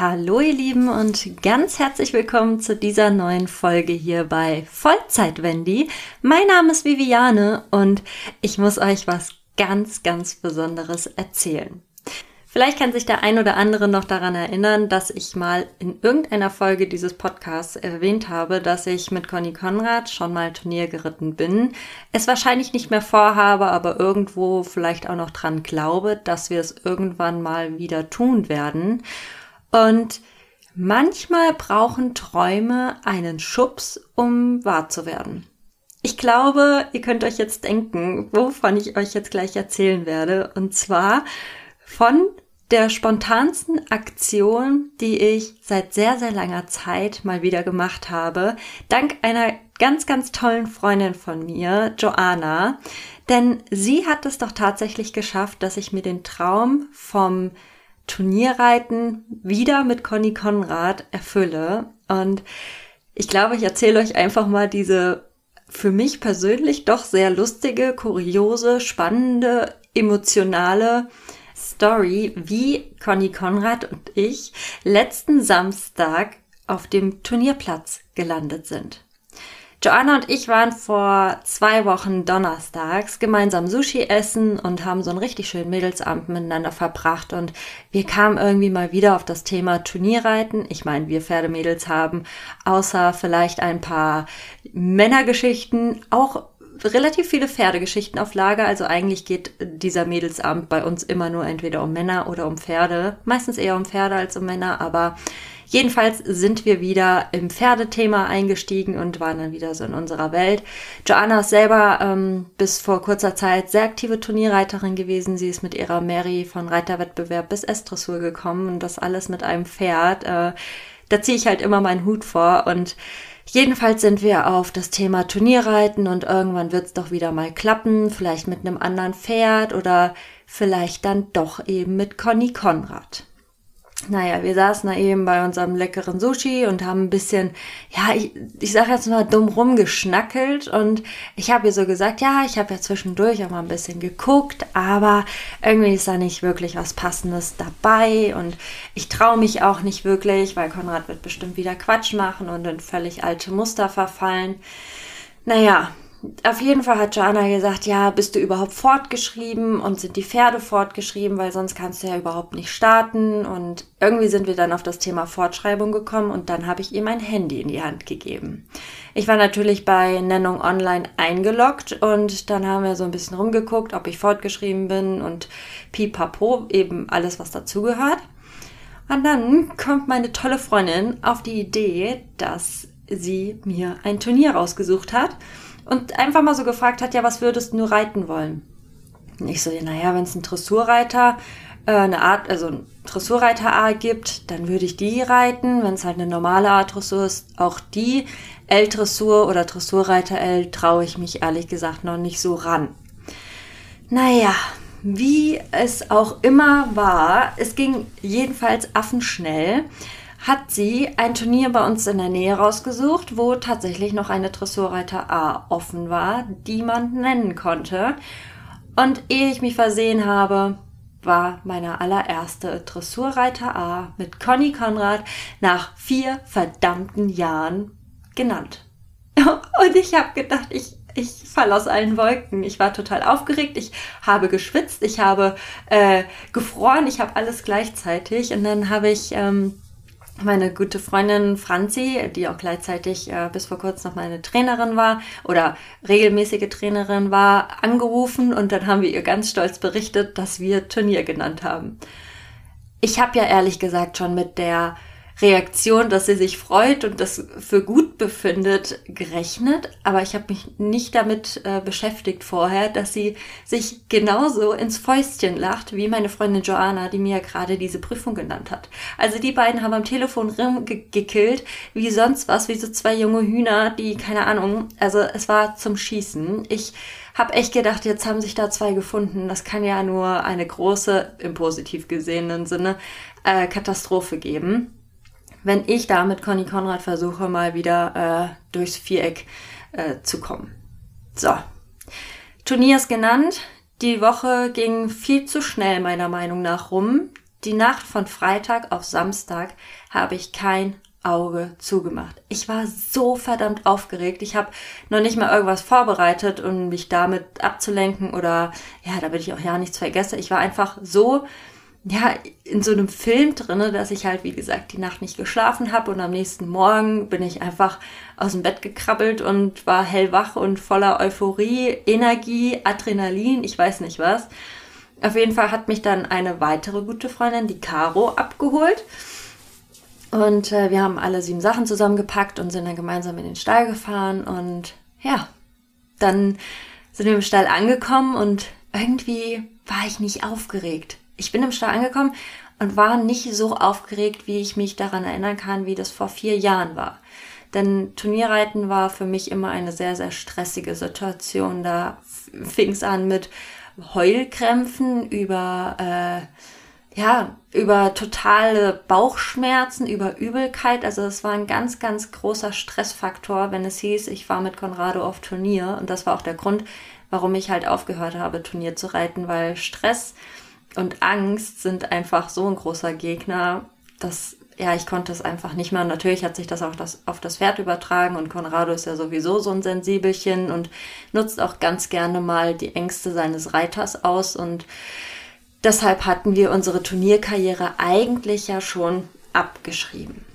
Hallo ihr Lieben und ganz herzlich willkommen zu dieser neuen Folge hier bei Vollzeit Wendy. Mein Name ist Viviane und ich muss euch was ganz, ganz Besonderes erzählen. Vielleicht kann sich der ein oder andere noch daran erinnern, dass ich mal in irgendeiner Folge dieses Podcasts erwähnt habe, dass ich mit Conny Konrad schon mal Turnier geritten bin. Es wahrscheinlich nicht mehr vorhabe, aber irgendwo vielleicht auch noch dran glaube, dass wir es irgendwann mal wieder tun werden. Und manchmal brauchen Träume einen Schubs, um wahr zu werden. Ich glaube, ihr könnt euch jetzt denken, wovon ich euch jetzt gleich erzählen werde. Und zwar von der spontansten Aktion, die ich seit sehr, sehr langer Zeit mal wieder gemacht habe. Dank einer ganz, ganz tollen Freundin von mir, Joanna. Denn sie hat es doch tatsächlich geschafft, dass ich mir den Traum vom Turnierreiten wieder mit Conny Konrad erfülle. Und ich glaube, ich erzähle euch einfach mal diese für mich persönlich doch sehr lustige, kuriose, spannende, emotionale Story, wie Conny Konrad und ich letzten Samstag auf dem Turnierplatz gelandet sind. Joanna und ich waren vor zwei Wochen donnerstags gemeinsam Sushi essen und haben so einen richtig schönen Mädelsabend miteinander verbracht und wir kamen irgendwie mal wieder auf das Thema Turnierreiten. Ich meine, wir Pferdemädels haben außer vielleicht ein paar Männergeschichten auch relativ viele Pferdegeschichten auf Lager. Also eigentlich geht dieser Mädelsabend bei uns immer nur entweder um Männer oder um Pferde. Meistens eher um Pferde als um Männer, aber Jedenfalls sind wir wieder im Pferdethema eingestiegen und waren dann wieder so in unserer Welt. Joanna ist selber ähm, bis vor kurzer Zeit sehr aktive Turnierreiterin gewesen. Sie ist mit ihrer Mary von Reiterwettbewerb bis S-Dressur gekommen und das alles mit einem Pferd. Äh, da ziehe ich halt immer meinen Hut vor und Jedenfalls sind wir auf das Thema Turnierreiten und irgendwann wird es doch wieder mal klappen, vielleicht mit einem anderen Pferd oder vielleicht dann doch eben mit Conny Konrad. Naja, wir saßen da eben bei unserem leckeren Sushi und haben ein bisschen, ja, ich, ich sage jetzt mal dumm rumgeschnackelt und ich habe ihr so gesagt, ja, ich habe ja zwischendurch auch mal ein bisschen geguckt, aber irgendwie ist da nicht wirklich was Passendes dabei und ich traue mich auch nicht wirklich, weil Konrad wird bestimmt wieder Quatsch machen und in völlig alte Muster verfallen. Naja, auf jeden Fall hat Jana gesagt, ja, bist du überhaupt fortgeschrieben und sind die Pferde fortgeschrieben, weil sonst kannst du ja überhaupt nicht starten. Und irgendwie sind wir dann auf das Thema Fortschreibung gekommen und dann habe ich ihr mein Handy in die Hand gegeben. Ich war natürlich bei Nennung Online eingeloggt und dann haben wir so ein bisschen rumgeguckt, ob ich fortgeschrieben bin und pipapo, eben alles, was dazugehört. Und dann kommt meine tolle Freundin auf die Idee, dass sie mir ein Turnier rausgesucht hat und einfach mal so gefragt hat, ja, was würdest du reiten wollen? Und ich so, ja, naja, wenn es einen Dressurreiter, äh, eine Art, also ein Dressurreiter A gibt, dann würde ich die reiten. Wenn es halt eine normale Art Dressur ist, auch die. L-Dressur oder Dressurreiter L traue ich mich ehrlich gesagt noch nicht so ran. Naja, wie es auch immer war, es ging jedenfalls affenschnell hat sie ein Turnier bei uns in der Nähe rausgesucht, wo tatsächlich noch eine Dressurreiter A offen war, die man nennen konnte. Und ehe ich mich versehen habe, war meine allererste Dressurreiter A mit Conny Konrad nach vier verdammten Jahren genannt. Und ich habe gedacht, ich, ich falle aus allen Wolken. Ich war total aufgeregt, ich habe geschwitzt, ich habe äh, gefroren, ich habe alles gleichzeitig. Und dann habe ich ähm, meine gute Freundin Franzi, die auch gleichzeitig äh, bis vor kurzem noch meine Trainerin war oder regelmäßige Trainerin war, angerufen und dann haben wir ihr ganz stolz berichtet, dass wir Turnier genannt haben. Ich habe ja ehrlich gesagt schon mit der Reaktion, dass sie sich freut und das für gut befindet, gerechnet. Aber ich habe mich nicht damit äh, beschäftigt vorher, dass sie sich genauso ins Fäustchen lacht wie meine Freundin Joanna, die mir ja gerade diese Prüfung genannt hat. Also die beiden haben am Telefon gekillt, wie sonst was, wie so zwei junge Hühner, die, keine Ahnung, also es war zum Schießen. Ich habe echt gedacht, jetzt haben sich da zwei gefunden. Das kann ja nur eine große, im positiv gesehenen Sinne, äh, Katastrophe geben wenn ich da mit Conny Konrad versuche, mal wieder äh, durchs Viereck äh, zu kommen. So. Turnier ist genannt. Die Woche ging viel zu schnell meiner Meinung nach rum. die Nacht von Freitag auf Samstag habe ich kein Auge zugemacht. Ich war so verdammt aufgeregt. Ich habe noch nicht mal irgendwas vorbereitet, um mich damit abzulenken oder ja, damit ich auch ja nichts vergesse. Ich war einfach so ja in so einem Film drinne, dass ich halt wie gesagt die Nacht nicht geschlafen habe und am nächsten Morgen bin ich einfach aus dem Bett gekrabbelt und war hellwach und voller Euphorie, Energie, Adrenalin, ich weiß nicht was. Auf jeden Fall hat mich dann eine weitere gute Freundin, die Caro, abgeholt. Und äh, wir haben alle sieben Sachen zusammengepackt und sind dann gemeinsam in den Stall gefahren. Und ja, dann sind wir im Stall angekommen und irgendwie war ich nicht aufgeregt. Ich bin im Stall angekommen und war nicht so aufgeregt, wie ich mich daran erinnern kann, wie das vor vier Jahren war. Denn Turnierreiten war für mich immer eine sehr, sehr stressige Situation. Da fing es an mit Heulkrämpfen, über äh, ja, über totale Bauchschmerzen, über Übelkeit. Also es war ein ganz, ganz großer Stressfaktor, wenn es hieß, ich war mit Conrado auf Turnier. Und das war auch der Grund, warum ich halt aufgehört habe, Turnier zu reiten, weil Stress und Angst sind einfach so ein großer Gegner, dass ja, ich konnte es einfach nicht mehr. Und natürlich hat sich das auch das, auf das Pferd übertragen und Conrado ist ja sowieso so ein Sensibelchen und nutzt auch ganz gerne mal die Ängste seines Reiters aus und deshalb hatten wir unsere Turnierkarriere eigentlich ja schon abgeschrieben.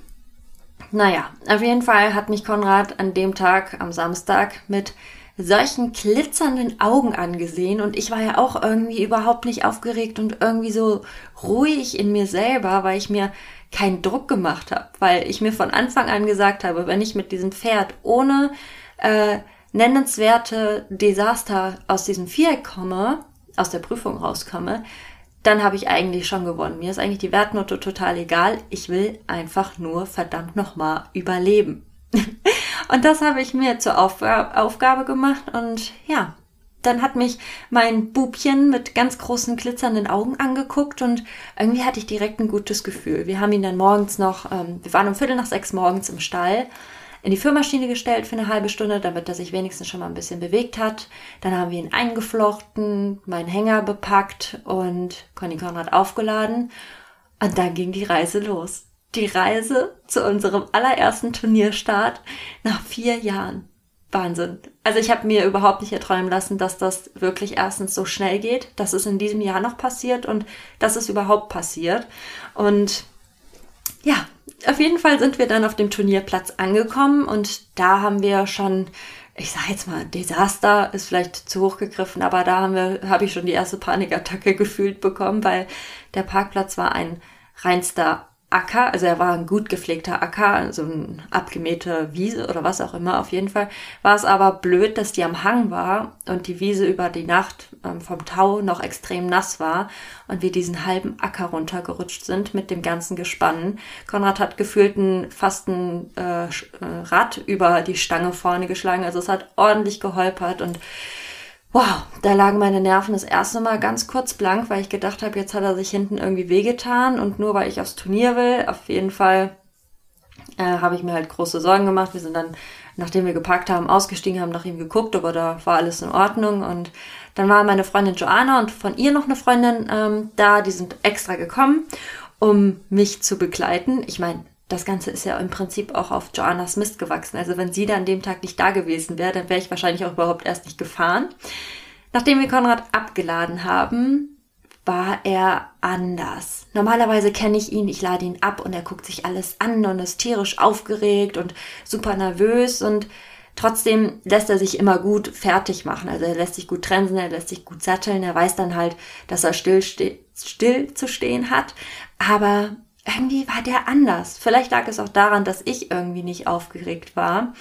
Naja, auf jeden Fall hat mich Konrad an dem Tag, am Samstag, mit solchen glitzernden Augen angesehen und ich war ja auch irgendwie überhaupt nicht aufgeregt und irgendwie so ruhig in mir selber, weil ich mir keinen Druck gemacht habe, weil ich mir von Anfang an gesagt habe, wenn ich mit diesem Pferd ohne äh, nennenswerte Desaster aus diesem Viereck komme, aus der Prüfung rauskomme, dann habe ich eigentlich schon gewonnen. Mir ist eigentlich die Wertnote total egal. Ich will einfach nur verdammt nochmal überleben. und das habe ich mir zur Aufgabe gemacht und ja, dann hat mich mein Bubchen mit ganz großen glitzernden Augen angeguckt und irgendwie hatte ich direkt ein gutes Gefühl. Wir haben ihn dann morgens noch, ähm, wir waren um Viertel nach sechs morgens im Stall, in die Führmaschine gestellt für eine halbe Stunde, damit er sich wenigstens schon mal ein bisschen bewegt hat. Dann haben wir ihn eingeflochten, meinen Hänger bepackt und Conny Konrad aufgeladen. Und dann ging die Reise los. Die Reise zu unserem allerersten Turnierstart nach vier Jahren. Wahnsinn. Also ich habe mir überhaupt nicht erträumen lassen, dass das wirklich erstens so schnell geht, dass es in diesem Jahr noch passiert und dass es überhaupt passiert. Und ja, auf jeden Fall sind wir dann auf dem Turnierplatz angekommen und da haben wir schon, ich sage jetzt mal, Desaster ist vielleicht zu hoch gegriffen, aber da habe ich schon die erste Panikattacke gefühlt bekommen, weil der Parkplatz war ein reinster Acker, also er war ein gut gepflegter Acker, also ein abgemähte Wiese oder was auch immer. Auf jeden Fall war es aber blöd, dass die am Hang war und die Wiese über die Nacht ähm, vom Tau noch extrem nass war und wir diesen halben Acker runtergerutscht sind mit dem ganzen Gespann. Konrad hat gefühlt einen, fast ein äh, äh Rad über die Stange vorne geschlagen, also es hat ordentlich geholpert und Wow, da lagen meine Nerven das erste Mal ganz kurz blank, weil ich gedacht habe, jetzt hat er sich hinten irgendwie wehgetan und nur weil ich aufs Turnier will, auf jeden Fall äh, habe ich mir halt große Sorgen gemacht. Wir sind dann, nachdem wir gepackt haben, ausgestiegen, haben nach ihm geguckt, aber da war alles in Ordnung und dann war meine Freundin Joanna und von ihr noch eine Freundin ähm, da, die sind extra gekommen, um mich zu begleiten. Ich meine, das Ganze ist ja im Prinzip auch auf Joannas Mist gewachsen. Also wenn sie da an dem Tag nicht da gewesen wäre, dann wäre ich wahrscheinlich auch überhaupt erst nicht gefahren. Nachdem wir Konrad abgeladen haben, war er anders. Normalerweise kenne ich ihn, ich lade ihn ab und er guckt sich alles an und ist tierisch aufgeregt und super nervös und trotzdem lässt er sich immer gut fertig machen. Also er lässt sich gut trensen, er lässt sich gut satteln, er weiß dann halt, dass er still, still zu stehen hat. Aber irgendwie war der anders. Vielleicht lag es auch daran, dass ich irgendwie nicht aufgeregt war.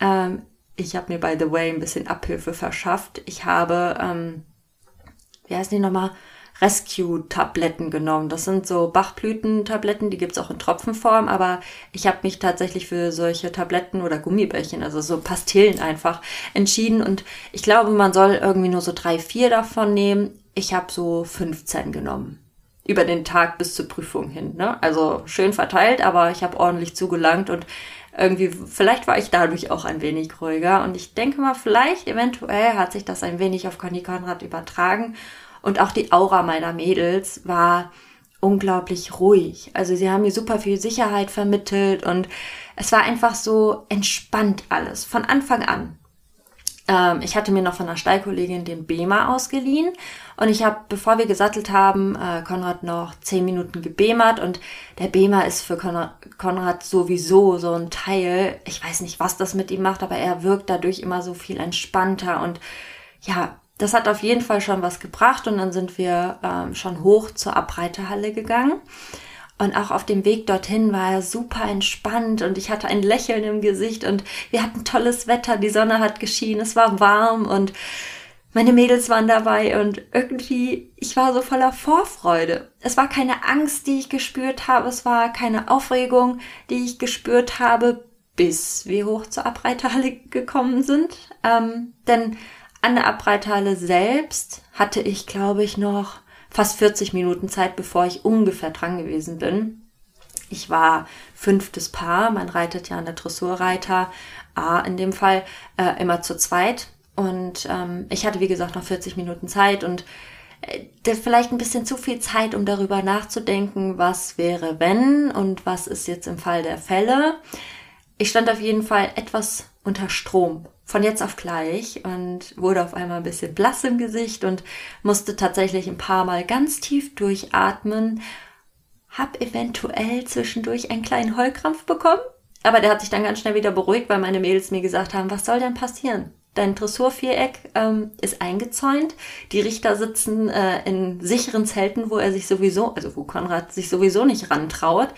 Ähm, ich habe mir, by the way, ein bisschen Abhilfe verschafft. Ich habe, ähm, wie heißen die nochmal? Rescue-Tabletten genommen. Das sind so Bachblütentabletten, die gibt's auch in Tropfenform, aber ich habe mich tatsächlich für solche Tabletten oder Gummibärchen, also so Pastillen einfach entschieden. Und ich glaube, man soll irgendwie nur so drei, vier davon nehmen. Ich habe so 15 genommen über den Tag bis zur Prüfung hin. Ne? Also schön verteilt, aber ich habe ordentlich zugelangt und irgendwie, vielleicht war ich dadurch auch ein wenig ruhiger. Und ich denke mal, vielleicht, eventuell hat sich das ein wenig auf Conny Konrad übertragen. Und auch die Aura meiner Mädels war unglaublich ruhig. Also sie haben mir super viel Sicherheit vermittelt und es war einfach so entspannt alles von Anfang an. Ähm, ich hatte mir noch von einer Stallkollegin den Bema ausgeliehen und ich habe, bevor wir gesattelt haben, äh, Konrad noch zehn Minuten gebemert und der Bema ist für Konrad, sowieso so ein Teil. Ich weiß nicht, was das mit ihm macht, aber er wirkt dadurch immer so viel entspannter und ja, das hat auf jeden Fall schon was gebracht und dann sind wir ähm, schon hoch zur Abreiterhalle gegangen. Und auch auf dem Weg dorthin war er super entspannt und ich hatte ein Lächeln im Gesicht und wir hatten tolles Wetter, die Sonne hat geschienen, es war warm und meine Mädels waren dabei und irgendwie, ich war so voller Vorfreude. Es war keine Angst, die ich gespürt habe, es war keine Aufregung, die ich gespürt habe, bis wir hoch zur Abreiterhalle gekommen sind. Ähm, denn an der Abreithalle selbst hatte ich, glaube ich, noch fast 40 Minuten Zeit, bevor ich ungefähr dran gewesen bin. Ich war fünftes Paar, man reitet ja an der Dressurreiter A in dem Fall äh, immer zu zweit. Und ähm, ich hatte, wie gesagt, noch 40 Minuten Zeit und äh, vielleicht ein bisschen zu viel Zeit, um darüber nachzudenken, was wäre, wenn und was ist jetzt im Fall der Fälle. Ich stand auf jeden Fall etwas unter Strom von jetzt auf gleich und wurde auf einmal ein bisschen blass im Gesicht und musste tatsächlich ein paar Mal ganz tief durchatmen. Hab eventuell zwischendurch einen kleinen Heulkrampf bekommen, aber der hat sich dann ganz schnell wieder beruhigt, weil meine Mädels mir gesagt haben, was soll denn passieren? Dein Dressurviereck ähm, ist eingezäunt. Die Richter sitzen äh, in sicheren Zelten, wo er sich sowieso, also wo Konrad sich sowieso nicht rantraut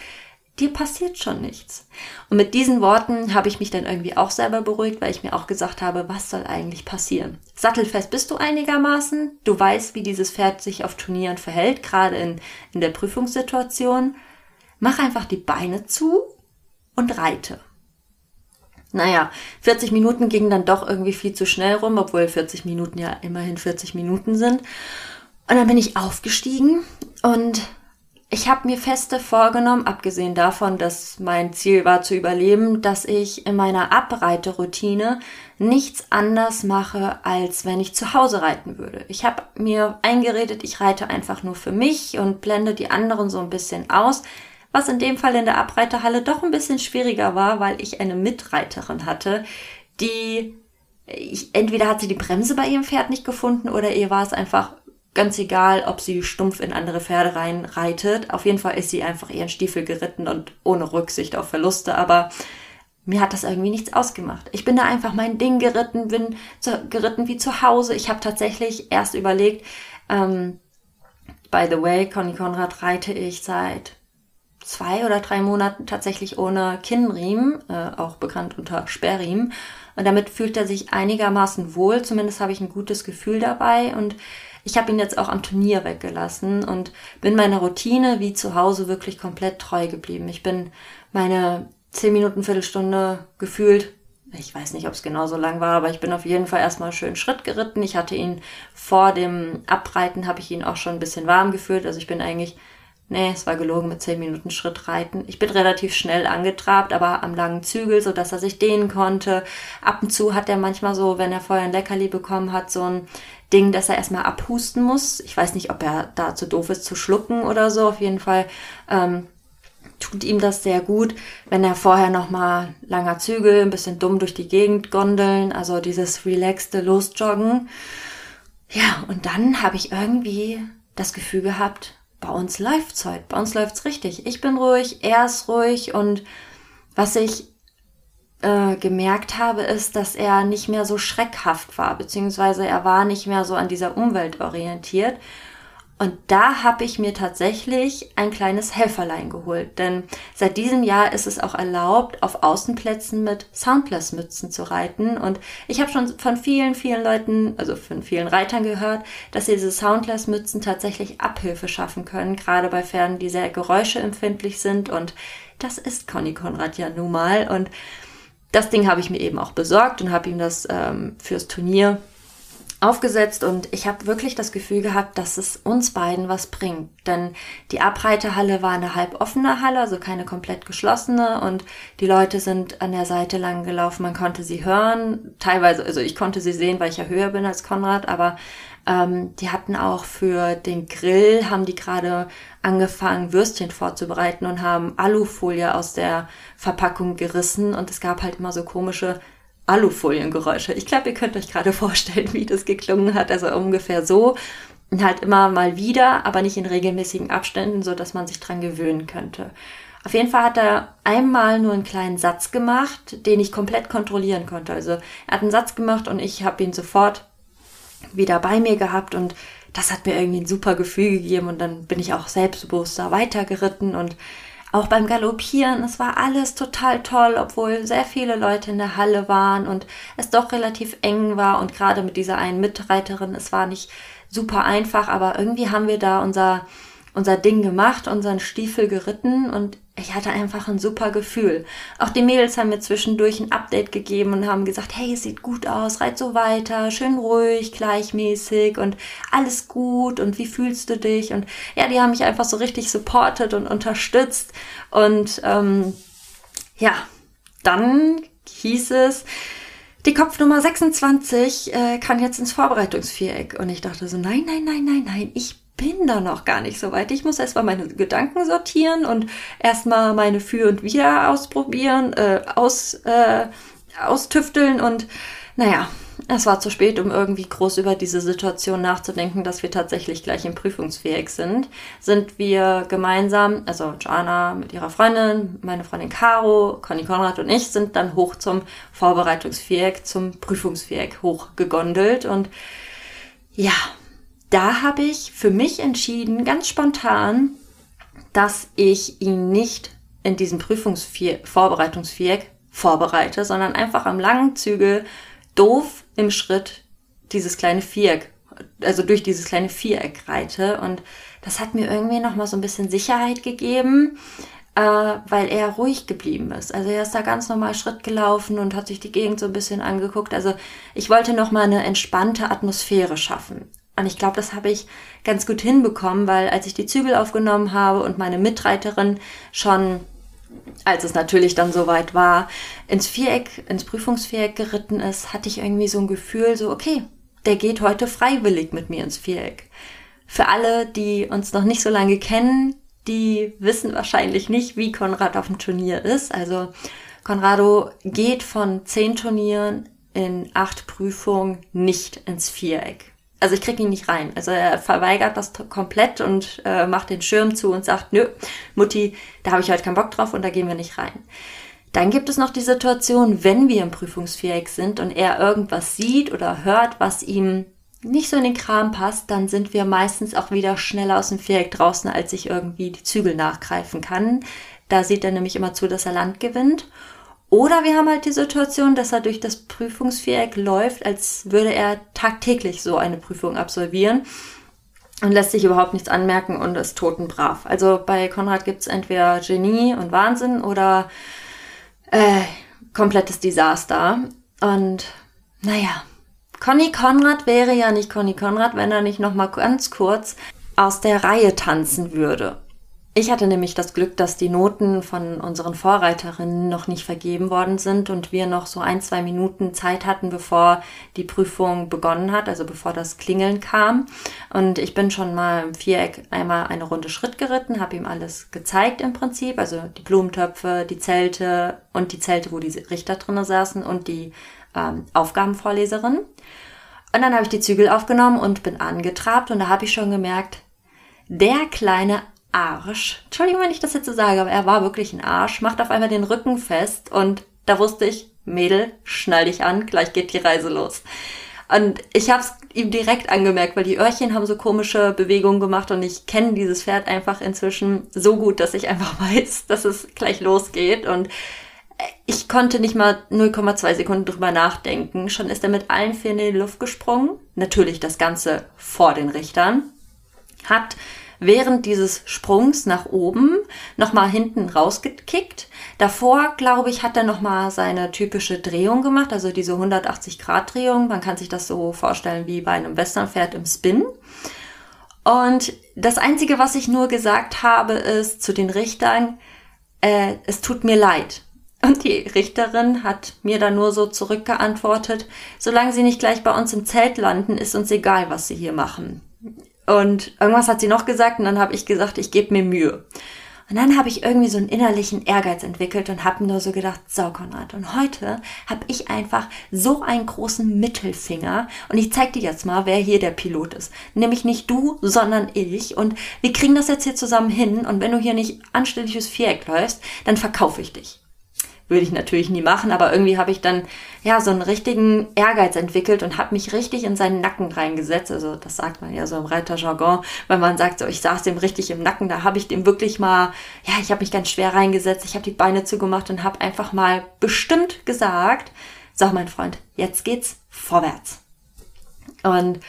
dir passiert schon nichts. Und mit diesen Worten habe ich mich dann irgendwie auch selber beruhigt, weil ich mir auch gesagt habe, was soll eigentlich passieren? Sattelfest bist du einigermaßen, du weißt, wie dieses Pferd sich auf Turnieren verhält, gerade in, in der Prüfungssituation. Mach einfach die Beine zu und reite. Naja, 40 Minuten gingen dann doch irgendwie viel zu schnell rum, obwohl 40 Minuten ja immerhin 40 Minuten sind. Und dann bin ich aufgestiegen und ich habe mir feste vorgenommen, abgesehen davon, dass mein Ziel war zu überleben, dass ich in meiner Abreiteroutine nichts anders mache, als wenn ich zu Hause reiten würde. Ich habe mir eingeredet, ich reite einfach nur für mich und blende die anderen so ein bisschen aus, was in dem Fall in der Abreiterhalle doch ein bisschen schwieriger war, weil ich eine Mitreiterin hatte, die ich, entweder hat sie die Bremse bei ihrem Pferd nicht gefunden oder ihr war es einfach Ganz egal, ob sie stumpf in andere Pferde rein reitet. Auf jeden Fall ist sie einfach ihren Stiefel geritten und ohne Rücksicht auf Verluste. Aber mir hat das irgendwie nichts ausgemacht. Ich bin da einfach mein Ding geritten, bin zu, geritten wie zu Hause. Ich habe tatsächlich erst überlegt, ähm, by the way, Conny Konrad reite ich seit zwei oder drei Monaten tatsächlich ohne Kinnriemen, äh, auch bekannt unter Sperrriemen. Und damit fühlt er sich einigermaßen wohl. Zumindest habe ich ein gutes Gefühl dabei und ich habe ihn jetzt auch am Turnier weggelassen und bin meiner Routine wie zu Hause wirklich komplett treu geblieben. Ich bin meine zehn Minuten, Viertelstunde gefühlt ich weiß nicht, ob es genau so lang war, aber ich bin auf jeden Fall erstmal schön Schritt geritten. Ich hatte ihn vor dem Abreiten, habe ich ihn auch schon ein bisschen warm gefühlt. Also ich bin eigentlich, nee, es war gelogen mit zehn Minuten Schritt reiten. Ich bin relativ schnell angetrabt, aber am langen Zügel, so dass er sich dehnen konnte. Ab und zu hat er manchmal so, wenn er vorher ein Leckerli bekommen hat, so ein Ding, dass er erstmal abhusten muss. Ich weiß nicht, ob er da zu doof ist zu schlucken oder so. Auf jeden Fall ähm, tut ihm das sehr gut, wenn er vorher nochmal langer Zügel, ein bisschen dumm durch die Gegend gondeln, also dieses relaxte Losjoggen. Ja, und dann habe ich irgendwie das Gefühl gehabt, bei uns läuft's heute, bei uns läuft's richtig. Ich bin ruhig, er ist ruhig und was ich äh, gemerkt habe, ist, dass er nicht mehr so schreckhaft war, beziehungsweise er war nicht mehr so an dieser Umwelt orientiert. Und da habe ich mir tatsächlich ein kleines Helferlein geholt, denn seit diesem Jahr ist es auch erlaubt, auf Außenplätzen mit Soundless-Mützen zu reiten. Und ich habe schon von vielen, vielen Leuten, also von vielen Reitern gehört, dass diese Soundless-Mützen tatsächlich Abhilfe schaffen können, gerade bei Pferden, die sehr geräuscheempfindlich sind. Und das ist Conny Konrad ja nun mal. Und das Ding habe ich mir eben auch besorgt und habe ihm das ähm, fürs Turnier aufgesetzt und ich habe wirklich das Gefühl gehabt, dass es uns beiden was bringt. Denn die Abreitehalle war eine halboffene Halle, also keine komplett geschlossene und die Leute sind an der Seite lang gelaufen, man konnte sie hören, teilweise, also ich konnte sie sehen, weil ich ja höher bin als Konrad, aber ähm, die hatten auch für den Grill, haben die gerade angefangen, Würstchen vorzubereiten und haben Alufolie aus der Verpackung gerissen und es gab halt immer so komische Alufoliengeräusche. Ich glaube, ihr könnt euch gerade vorstellen, wie das geklungen hat. Also ungefähr so. Und halt immer mal wieder, aber nicht in regelmäßigen Abständen, so dass man sich dran gewöhnen könnte. Auf jeden Fall hat er einmal nur einen kleinen Satz gemacht, den ich komplett kontrollieren konnte. Also er hat einen Satz gemacht und ich habe ihn sofort wieder bei mir gehabt und das hat mir irgendwie ein super Gefühl gegeben und dann bin ich auch selbstbewusster weitergeritten und auch beim Galoppieren, es war alles total toll, obwohl sehr viele Leute in der Halle waren und es doch relativ eng war. Und gerade mit dieser einen Mitreiterin, es war nicht super einfach, aber irgendwie haben wir da unser unser Ding gemacht, unseren Stiefel geritten und ich hatte einfach ein super Gefühl. Auch die Mädels haben mir zwischendurch ein Update gegeben und haben gesagt, hey, es sieht gut aus, reit so weiter, schön ruhig, gleichmäßig und alles gut und wie fühlst du dich? Und ja, die haben mich einfach so richtig supportet und unterstützt und ähm, ja, dann hieß es, die Kopfnummer 26 äh, kann jetzt ins Vorbereitungsviereck. Und ich dachte so, nein, nein, nein, nein, nein, ich bin da noch gar nicht so weit. Ich muss erstmal meine Gedanken sortieren und erstmal meine Für und Wider ausprobieren, äh, aus, äh, austüfteln und naja, es war zu spät, um irgendwie groß über diese Situation nachzudenken, dass wir tatsächlich gleich im Prüfungsfähig sind. Sind wir gemeinsam, also Jana mit ihrer Freundin, meine Freundin Caro, Conny Konrad und ich sind dann hoch zum Vorbereitungsviereck, zum Prüfungsviereck hochgegondelt und ja, da habe ich für mich entschieden, ganz spontan, dass ich ihn nicht in diesem Prüfungsvorbereitungsviereck vorbereite, sondern einfach am langen Zügel doof im Schritt dieses kleine Viereck, also durch dieses kleine Viereck reite. Und das hat mir irgendwie nochmal so ein bisschen Sicherheit gegeben, äh, weil er ruhig geblieben ist. Also er ist da ganz normal Schritt gelaufen und hat sich die Gegend so ein bisschen angeguckt. Also ich wollte nochmal eine entspannte Atmosphäre schaffen. Und ich glaube, das habe ich ganz gut hinbekommen, weil als ich die Zügel aufgenommen habe und meine Mitreiterin schon, als es natürlich dann soweit war, ins Viereck, ins Prüfungsviereck geritten ist, hatte ich irgendwie so ein Gefühl, so, okay, der geht heute freiwillig mit mir ins Viereck. Für alle, die uns noch nicht so lange kennen, die wissen wahrscheinlich nicht, wie Konrad auf dem Turnier ist. Also Konrado geht von zehn Turnieren in acht Prüfungen nicht ins Viereck also ich krieg ihn nicht rein. Also er verweigert das komplett und äh, macht den Schirm zu und sagt, nö, Mutti, da habe ich heute keinen Bock drauf und da gehen wir nicht rein. Dann gibt es noch die Situation, wenn wir im Prüfungsviereck sind und er irgendwas sieht oder hört, was ihm nicht so in den Kram passt, dann sind wir meistens auch wieder schneller aus dem Viereck draußen, als ich irgendwie die Zügel nachgreifen kann. Da sieht er nämlich immer zu, dass er Land gewinnt. Oder wir haben halt die Situation, dass er durch das Prüfungsviereck läuft, als würde er tagtäglich so eine Prüfung absolvieren und lässt sich überhaupt nichts anmerken und ist totenbrav. Also bei Konrad gibt's entweder Genie und Wahnsinn oder äh, komplettes Desaster. Und naja, Conny Konrad wäre ja nicht Conny Konrad, wenn er nicht noch mal ganz kurz aus der Reihe tanzen würde. Ich hatte nämlich das Glück, dass die Noten von unseren Vorreiterinnen noch nicht vergeben worden sind und wir noch so ein, zwei Minuten Zeit hatten, bevor die Prüfung begonnen hat, also bevor das Klingeln kam. Und ich bin schon mal im Viereck einmal eine Runde Schritt geritten, habe ihm alles gezeigt im Prinzip, also die Blumentöpfe, die Zelte und die Zelte, wo die Richter drinnen saßen und die ähm, Aufgabenvorleserin. Und dann habe ich die Zügel aufgenommen und bin angetrabt und da habe ich schon gemerkt, der kleine Arsch. Entschuldigung, wenn ich das jetzt so sage, aber er war wirklich ein Arsch, macht auf einmal den Rücken fest und da wusste ich, Mädel, schnall dich an, gleich geht die Reise los. Und ich habe es ihm direkt angemerkt, weil die Öhrchen haben so komische Bewegungen gemacht und ich kenne dieses Pferd einfach inzwischen so gut, dass ich einfach weiß, dass es gleich losgeht und ich konnte nicht mal 0,2 Sekunden drüber nachdenken. Schon ist er mit allen Vieren in die Luft gesprungen. Natürlich das Ganze vor den Richtern. Hat während dieses Sprungs nach oben nochmal hinten rausgekickt. Davor, glaube ich, hat er nochmal seine typische Drehung gemacht, also diese 180 Grad Drehung. Man kann sich das so vorstellen wie bei einem Westernpferd im Spin. Und das Einzige, was ich nur gesagt habe, ist zu den Richtern, äh, es tut mir leid. Und die Richterin hat mir dann nur so zurückgeantwortet, solange sie nicht gleich bei uns im Zelt landen, ist uns egal, was sie hier machen. Und irgendwas hat sie noch gesagt und dann habe ich gesagt, ich gebe mir Mühe. Und dann habe ich irgendwie so einen innerlichen Ehrgeiz entwickelt und habe nur so gedacht, so Konrad, und heute habe ich einfach so einen großen Mittelfinger und ich zeig dir jetzt mal, wer hier der Pilot ist. Nämlich nicht du, sondern ich und wir kriegen das jetzt hier zusammen hin und wenn du hier nicht anständiges Viereck läufst, dann verkaufe ich dich würde ich natürlich nie machen, aber irgendwie habe ich dann ja so einen richtigen Ehrgeiz entwickelt und habe mich richtig in seinen Nacken reingesetzt. Also das sagt man ja so im Reiterjargon, wenn man sagt, so ich saß dem richtig im Nacken, da habe ich dem wirklich mal, ja, ich habe mich ganz schwer reingesetzt, ich habe die Beine zugemacht und habe einfach mal bestimmt gesagt, so mein Freund, jetzt geht's vorwärts. Und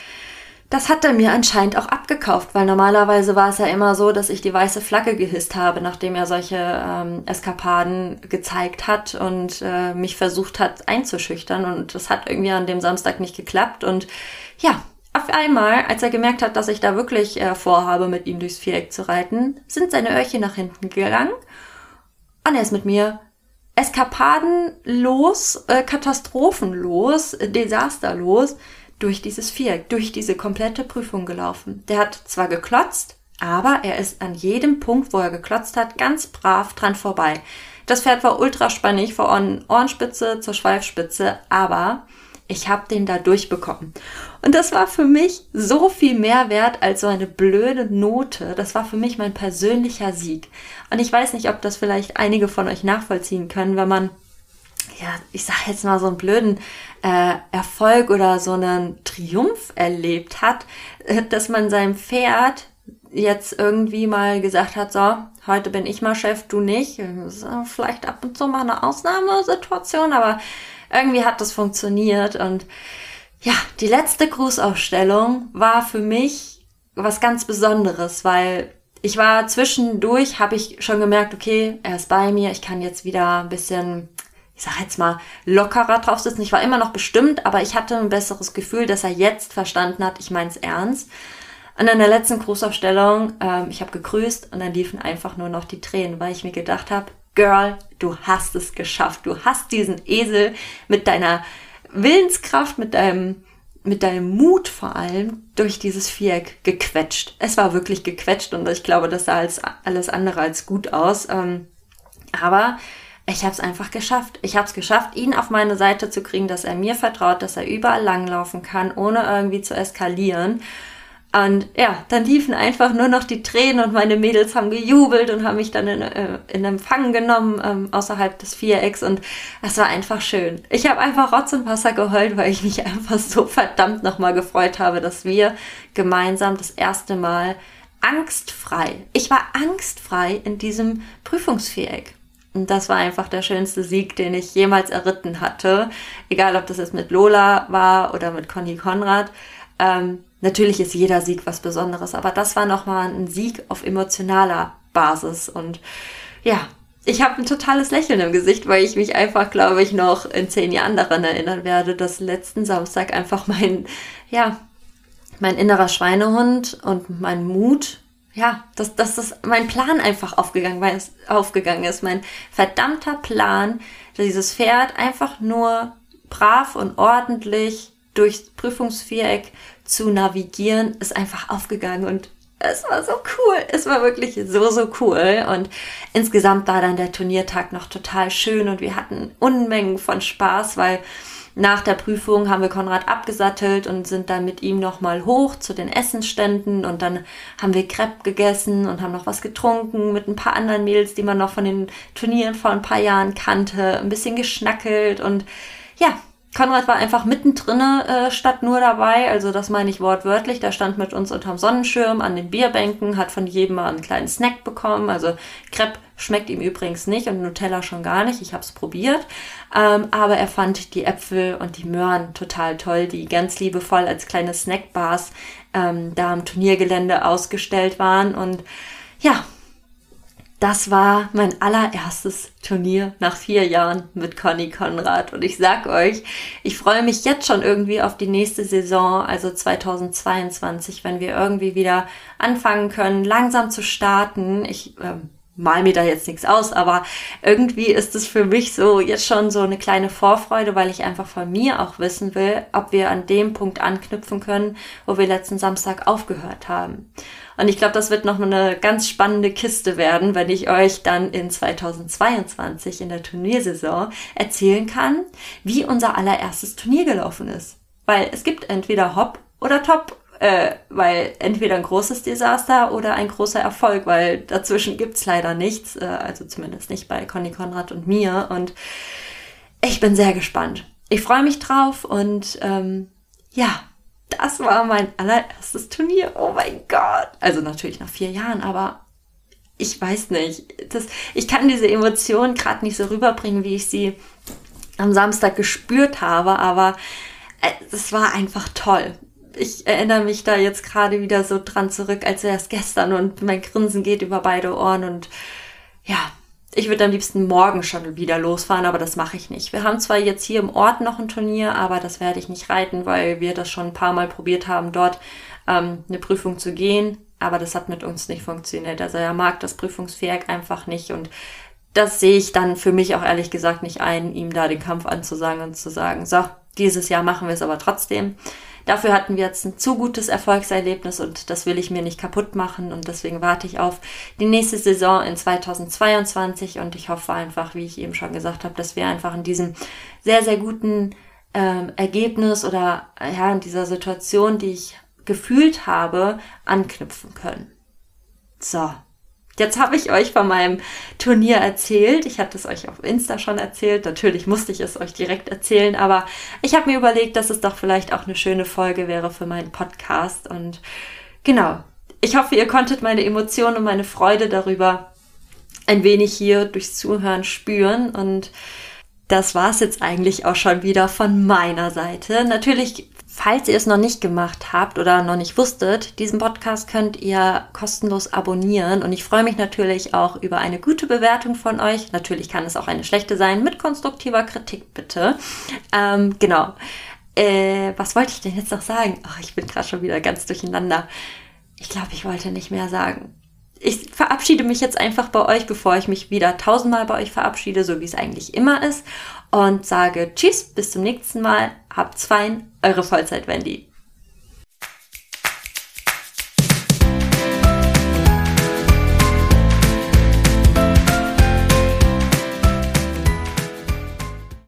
das hat er mir anscheinend auch abgekauft, weil normalerweise war es ja immer so, dass ich die weiße Flagge gehisst habe, nachdem er solche ähm, Eskapaden gezeigt hat und äh, mich versucht hat einzuschüchtern. Und das hat irgendwie an dem Samstag nicht geklappt. Und ja, auf einmal, als er gemerkt hat, dass ich da wirklich äh, vorhabe, mit ihm durchs Viereck zu reiten, sind seine Öhrchen nach hinten gegangen. Und er ist mit mir eskapadenlos, äh, katastrophenlos, desasterlos durch dieses Viereck, durch diese komplette Prüfung gelaufen. Der hat zwar geklotzt, aber er ist an jedem Punkt, wo er geklotzt hat, ganz brav dran vorbei. Das Pferd war ultra spannig von Ohrenspitze zur Schweifspitze, aber ich habe den da durchbekommen. Und das war für mich so viel mehr wert als so eine blöde Note. Das war für mich mein persönlicher Sieg. Und ich weiß nicht, ob das vielleicht einige von euch nachvollziehen können, wenn man ja, ich sag jetzt mal so einen blöden äh, Erfolg oder so einen Triumph erlebt hat, äh, dass man seinem Pferd jetzt irgendwie mal gesagt hat, so, heute bin ich mal Chef, du nicht. Vielleicht ab und zu mal eine Ausnahmesituation, aber irgendwie hat das funktioniert und ja, die letzte Grußausstellung war für mich was ganz Besonderes, weil ich war zwischendurch, habe ich schon gemerkt, okay, er ist bei mir, ich kann jetzt wieder ein bisschen ich sag jetzt mal, lockerer drauf sitzen. Ich war immer noch bestimmt, aber ich hatte ein besseres Gefühl, dass er jetzt verstanden hat, ich mein's ernst. Und in der letzten Großaufstellung, ähm, ich habe gegrüßt und dann liefen einfach nur noch die Tränen, weil ich mir gedacht habe, Girl, du hast es geschafft. Du hast diesen Esel mit deiner Willenskraft, mit deinem, mit deinem Mut vor allem durch dieses Viereck gequetscht. Es war wirklich gequetscht und ich glaube, das sah als alles andere als gut aus. Ähm, aber ich habe es einfach geschafft. Ich habe es geschafft, ihn auf meine Seite zu kriegen, dass er mir vertraut, dass er überall langlaufen kann, ohne irgendwie zu eskalieren. Und ja, dann liefen einfach nur noch die Tränen und meine Mädels haben gejubelt und haben mich dann in, äh, in Empfang genommen ähm, außerhalb des Vierecks und es war einfach schön. Ich habe einfach Rotz und Wasser geheult, weil ich mich einfach so verdammt nochmal gefreut habe, dass wir gemeinsam das erste Mal angstfrei, ich war angstfrei in diesem Prüfungsviereck. Und das war einfach der schönste Sieg, den ich jemals erritten hatte. Egal, ob das jetzt mit Lola war oder mit Conny Konrad. Ähm, natürlich ist jeder Sieg was Besonderes, aber das war nochmal ein Sieg auf emotionaler Basis. Und ja, ich habe ein totales Lächeln im Gesicht, weil ich mich einfach, glaube ich, noch in zehn Jahren daran erinnern werde, dass letzten Samstag einfach mein, ja, mein innerer Schweinehund und mein Mut ja, dass, dass das mein Plan einfach aufgegangen, weil es aufgegangen ist. Mein verdammter Plan, dieses Pferd einfach nur brav und ordentlich durchs Prüfungsviereck zu navigieren, ist einfach aufgegangen und es war so cool. Es war wirklich so, so cool. Und insgesamt war dann der Turniertag noch total schön und wir hatten Unmengen von Spaß, weil nach der Prüfung haben wir Konrad abgesattelt und sind dann mit ihm nochmal hoch zu den Essensständen und dann haben wir Crepe gegessen und haben noch was getrunken mit ein paar anderen Mädels, die man noch von den Turnieren vor ein paar Jahren kannte, ein bisschen geschnackelt und ja, Konrad war einfach mittendrin äh, statt nur dabei, also das meine ich wortwörtlich. Der stand mit uns unterm Sonnenschirm an den Bierbänken, hat von jedem mal einen kleinen Snack bekommen. Also Crepe schmeckt ihm übrigens nicht und Nutella schon gar nicht. Ich habe es probiert, ähm, aber er fand die Äpfel und die Möhren total toll, die ganz liebevoll als kleine Snackbars ähm, da am Turniergelände ausgestellt waren und ja, das war mein allererstes Turnier nach vier Jahren mit Conny Konrad. Und ich sag euch, ich freue mich jetzt schon irgendwie auf die nächste Saison, also 2022, wenn wir irgendwie wieder anfangen können, langsam zu starten. Ich ähm, mal mir da jetzt nichts aus, aber irgendwie ist es für mich so jetzt schon so eine kleine Vorfreude, weil ich einfach von mir auch wissen will, ob wir an dem Punkt anknüpfen können, wo wir letzten Samstag aufgehört haben. Und ich glaube, das wird noch eine ganz spannende Kiste werden, wenn ich euch dann in 2022 in der Turniersaison erzählen kann, wie unser allererstes Turnier gelaufen ist. Weil es gibt entweder Hop oder Top äh, weil entweder ein großes Desaster oder ein großer Erfolg, weil dazwischen gibt's leider nichts, äh, also zumindest nicht bei Conny Konrad und mir. Und ich bin sehr gespannt. Ich freue mich drauf und ähm, ja, das war mein allererstes Turnier. Oh mein Gott. Also natürlich nach vier Jahren, aber ich weiß nicht. Das, ich kann diese Emotionen gerade nicht so rüberbringen, wie ich sie am Samstag gespürt habe, aber es war einfach toll. Ich erinnere mich da jetzt gerade wieder so dran zurück, als es gestern und mein Grinsen geht über beide Ohren und ja, ich würde am liebsten morgen schon wieder losfahren, aber das mache ich nicht. Wir haben zwar jetzt hier im Ort noch ein Turnier, aber das werde ich nicht reiten, weil wir das schon ein paar Mal probiert haben, dort ähm, eine Prüfung zu gehen. Aber das hat mit uns nicht funktioniert. Also er mag das Prüfungsviereck einfach nicht und das sehe ich dann für mich auch ehrlich gesagt nicht ein, ihm da den Kampf anzusagen und zu sagen, so, dieses Jahr machen wir es aber trotzdem. Dafür hatten wir jetzt ein zu gutes Erfolgserlebnis und das will ich mir nicht kaputt machen und deswegen warte ich auf die nächste Saison in 2022 und ich hoffe einfach, wie ich eben schon gesagt habe, dass wir einfach in diesem sehr, sehr guten ähm, Ergebnis oder ja, in dieser Situation, die ich gefühlt habe, anknüpfen können. So, Jetzt habe ich euch von meinem Turnier erzählt. Ich hatte es euch auf Insta schon erzählt. Natürlich musste ich es euch direkt erzählen, aber ich habe mir überlegt, dass es doch vielleicht auch eine schöne Folge wäre für meinen Podcast. Und genau, ich hoffe, ihr konntet meine Emotionen und meine Freude darüber ein wenig hier durchs Zuhören spüren. Und das war es jetzt eigentlich auch schon wieder von meiner Seite. Natürlich Falls ihr es noch nicht gemacht habt oder noch nicht wusstet, diesen Podcast könnt ihr kostenlos abonnieren und ich freue mich natürlich auch über eine gute Bewertung von euch. Natürlich kann es auch eine schlechte sein, mit konstruktiver Kritik bitte. Ähm, genau. Äh, was wollte ich denn jetzt noch sagen? Ach, ich bin gerade schon wieder ganz durcheinander. Ich glaube, ich wollte nicht mehr sagen ich verabschiede mich jetzt einfach bei euch, bevor ich mich wieder tausendmal bei euch verabschiede, so wie es eigentlich immer ist. Und sage Tschüss, bis zum nächsten Mal. Habt's fein, eure Vollzeit-Wendy.